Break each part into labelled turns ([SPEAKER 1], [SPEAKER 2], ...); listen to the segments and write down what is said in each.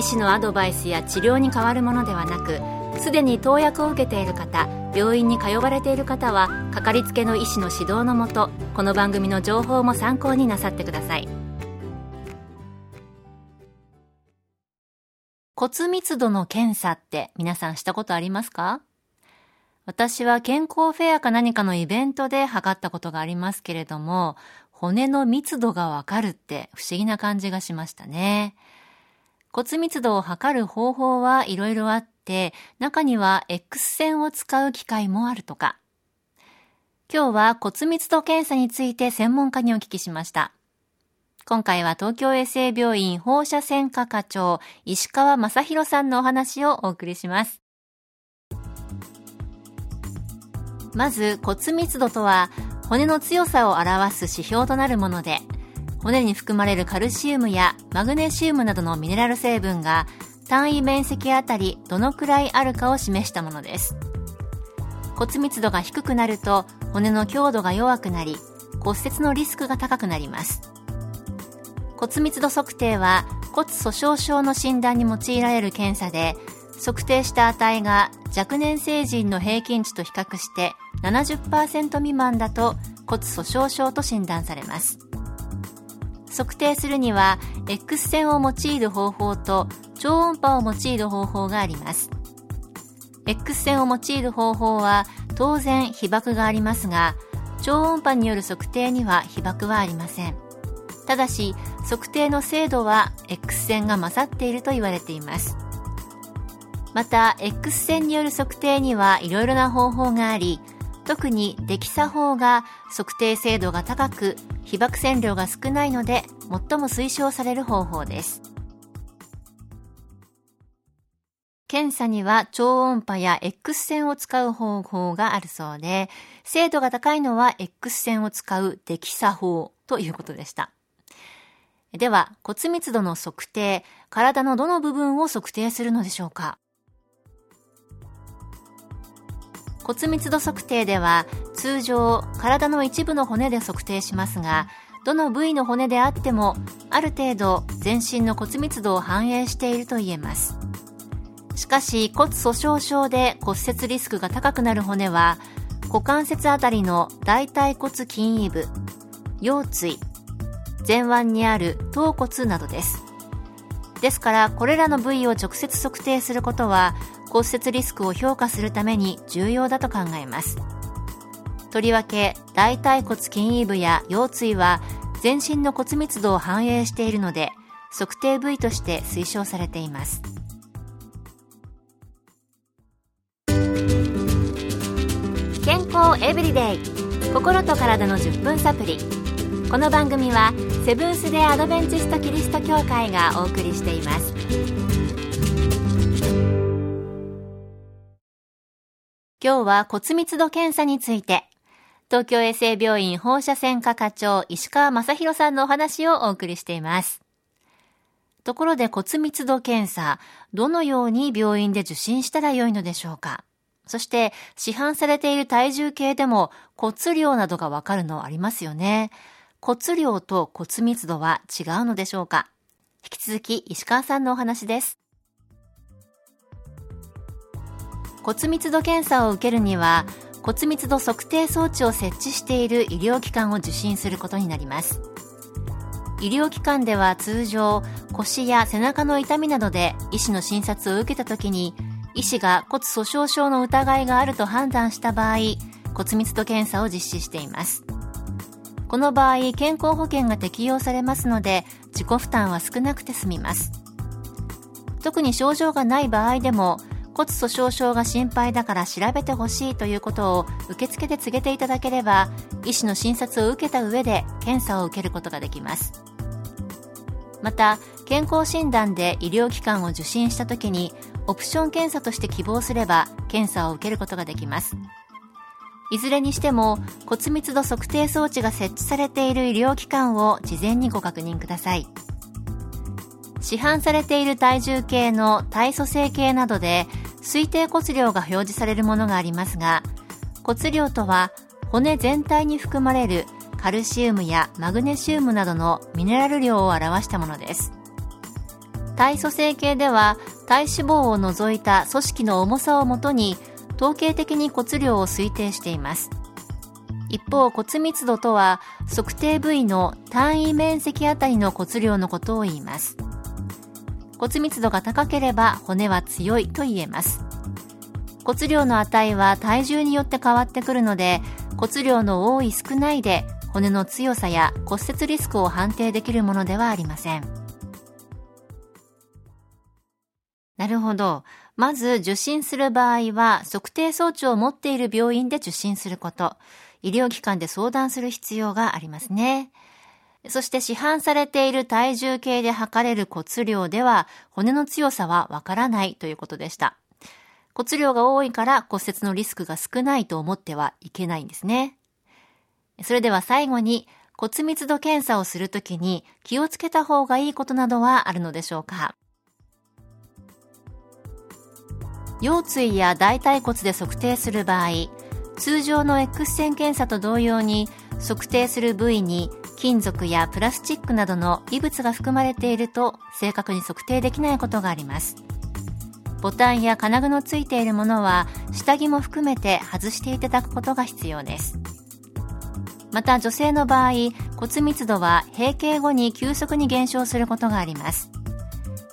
[SPEAKER 1] 医師のアドバイスや治療に変わるものではなくすでに投薬を受けている方病院に通われている方はかかりつけの医師の指導のもとこの番組の情報も参考になさってください骨密度の検査って皆さんしたことありますか？私は健康フェアか何かのイベントで測ったことがありますけれども骨の密度がわかるって不思議な感じがしましたね。骨密度を測る方法はいろいろあって、中には X 線を使う機械もあるとか。今日は骨密度検査について専門家にお聞きしました。今回は東京衛生病院放射線科課長石川正宏さんのお話をお送りします。まず骨密度とは骨の強さを表す指標となるもので、骨に含まれるカルシウムやマグネシウムなどのミネラル成分が単位面積あたりどのくらいあるかを示したものです。骨密度が低くなると骨の強度が弱くなり骨折のリスクが高くなります。骨密度測定は骨粗鬆症の診断に用いられる検査で測定した値が若年成人の平均値と比較して70%未満だと骨粗鬆症と診断されます。測定するには X 線を用いる方法と超音波を用いる方法があります。X 線を用いる方法は当然被曝がありますが超音波による測定には被曝はありません。ただし測定の精度は X 線が勝っていると言われています。また X 線による測定にはいろいろな方法があり特にデキサ法が測定精度が高く被爆線量が少ないので最も推奨される方法です。検査には超音波や X 線を使う方法があるそうで精度が高いのは X 線を使うデキサ法ということでした。では骨密度の測定体のどの部分を測定するのでしょうか？骨密度測定では通常体の一部の骨で測定しますがどの部位の骨であってもある程度全身の骨密度を反映していると言えます。しかし骨粗鬆症で骨折リスクが高くなる骨は股関節あたりの大腿骨筋位部腰椎前腕にある頭骨などです。ですからこれらの部位を直接測定することは骨折リスクを評価するために重要だと考えます。とりわけ大腿骨筋位部や腰椎は全身の骨密度を反映しているので測定部位として推奨されています。健康エブリデイ心と体の10分サプリ。この番組はセブンス・デ・アドベンチスト・キリスト教会がお送りしています。今日は骨密度検査について、東京衛生病院放射線科課長石川正宏さんのお話をお送りしています。ところで骨密度検査、どのように病院で受診したらよいのでしょうかそして市販されている体重計でも骨量などがわかるのありますよね。骨量と骨密度は違うのでしょうか引き続き石川さんのお話です。骨密度検査を受けるには骨密度測定装置を設置している医療機関を受診することになります。医療機関では通常腰や背中の痛みなどで医師の診察を受けた時に医師が骨粗鬆症の疑いがあると判断した場合骨密度検査を実施しています。この場合健康保険が適用されますので自己負担は少なくて済みます。特に症状がない場合でも骨粗鬆症が心配だから調べてほしいということを受付で告げていただければ医師の診察を受けた上で検査を受けることができます。また健康診断で医療機関を受診した時にオプション検査として希望すれば検査を受けることができます。いずれにしても骨密度測定装置が設置されている医療機関を事前にご確認ください。市販されている体重計の体組成計などで推定骨量が表示されるものがありますが骨量とは骨全体に含まれるカルシウムやマグネシウムなどのミネラル量を表したものです。体組成計では体脂肪を除いた組織の重さをもとに統計的に骨量を推定しています。一方骨密度とは測定部位の単位面積あたりの骨量のことを言います。骨密度が高ければ骨は強いと言えます骨量の値は体重によって変わってくるので骨量の多い少ないで骨の強さや骨折リスクを判定できるものではありませんなるほど。まず受診する場合は測定装置を持っている病院で受診すること。医療機関で相談する必要がありますね。そして市販されている体重計で測れる骨量では骨の強さはわからないということでした。骨量が多いから骨折のリスクが少ないと思ってはいけないんですね。それでは最後に骨密度検査をするときに気をつけた方がいいことなどはあるのでしょうか腰椎や大腿骨で測定する場合通常の X 線検査と同様に測定する部位に金属やプラスチックなどの異物が含まれていると正確に測定できないことがあります。ボタンや金具のついているものは下着も含めて外していただくことが必要です。また女性の場合骨密度は閉経後に急速に減少することがあります。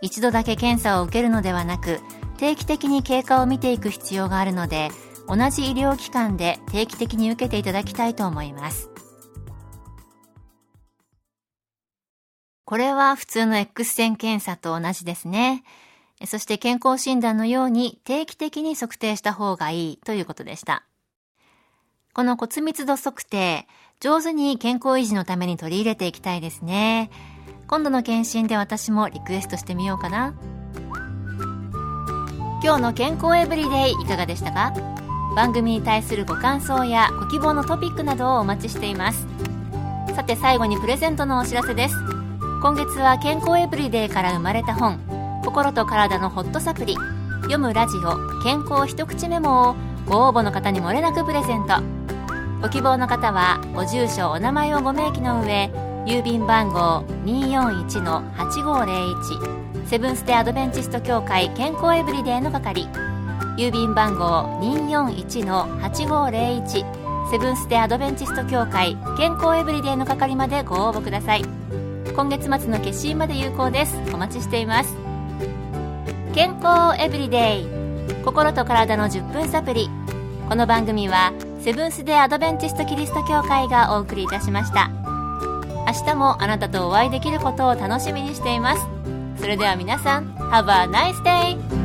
[SPEAKER 1] 一度だけ検査を受けるのではなく定期的に経過を見ていく必要があるので同じ医療機関で定期的に受けていただきたいと思います。これは普通の X 線検査と同じですね。そして健康診断のように定期的に測定した方がいいということでした。この骨密度測定上手に健康維持のために取り入れていきたいですね。今度の検診で私もリクエストしてみようかな。今日の健康エブリデイいかがでしたか？番組に対するご感想やご希望のトピックなどをお待ちしています。さて最後にプレゼントのお知らせです。今月は健康エブリデイから生まれた本心と体のホットサプリ。読むラジオ健康一口メモをご応募の方にもれなくプレゼント。ご希望の方はご住所お名前をご明記の上郵便番号241-8501セブンス・デ・アドベンチスト協会健康エブリデイの係。郵便番号241-8501セブンス・デ・アドベンチスト協会健康エブリデイの係までご応募ください。今月末の決心まで有効です。お待ちしています。健康エブリデイ。心と体の10分サプリこの番組はセブンス・デ・アドベンチスト・キリスト教会がお送りいたしました。明日もあなたとお会いできることを楽しみにしています。それでは皆さん Have a nice day!